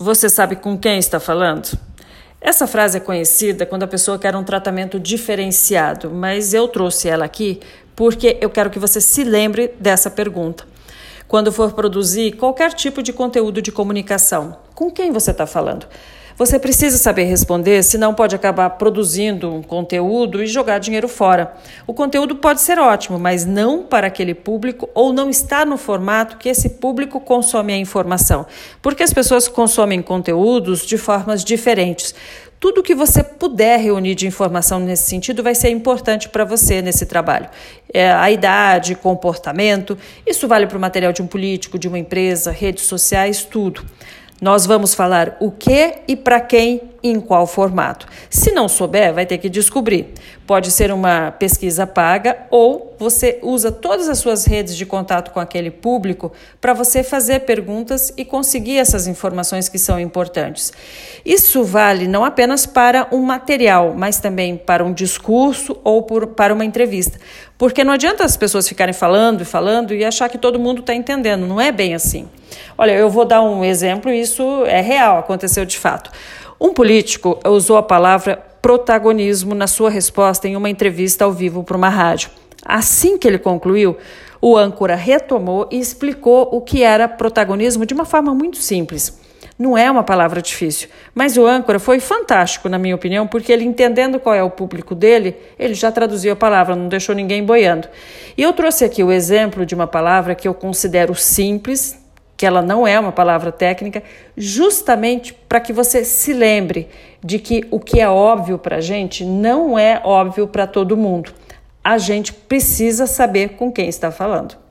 Você sabe com quem está falando? Essa frase é conhecida quando a pessoa quer um tratamento diferenciado, mas eu trouxe ela aqui porque eu quero que você se lembre dessa pergunta. Quando for produzir qualquer tipo de conteúdo de comunicação, com quem você está falando? Você precisa saber responder, senão pode acabar produzindo um conteúdo e jogar dinheiro fora. O conteúdo pode ser ótimo, mas não para aquele público ou não está no formato que esse público consome a informação. Porque as pessoas consomem conteúdos de formas diferentes. Tudo que você puder reunir de informação nesse sentido vai ser importante para você nesse trabalho. É, a idade, comportamento, isso vale para o material de um político, de uma empresa, redes sociais, tudo. Nós vamos falar o que e para quem em qual formato. Se não souber, vai ter que descobrir. Pode ser uma pesquisa paga ou você usa todas as suas redes de contato com aquele público para você fazer perguntas e conseguir essas informações que são importantes. Isso vale não apenas para um material, mas também para um discurso ou por, para uma entrevista. Porque não adianta as pessoas ficarem falando e falando e achar que todo mundo está entendendo. Não é bem assim. Olha, eu vou dar um exemplo, isso é real, aconteceu de fato. Um político usou a palavra protagonismo na sua resposta em uma entrevista ao vivo para uma rádio. Assim que ele concluiu, o âncora retomou e explicou o que era protagonismo de uma forma muito simples. Não é uma palavra difícil, mas o âncora foi fantástico, na minha opinião, porque ele, entendendo qual é o público dele, ele já traduziu a palavra, não deixou ninguém boiando. E eu trouxe aqui o exemplo de uma palavra que eu considero simples, que ela não é uma palavra técnica, justamente para que você se lembre de que o que é óbvio para a gente não é óbvio para todo mundo. A gente precisa saber com quem está falando.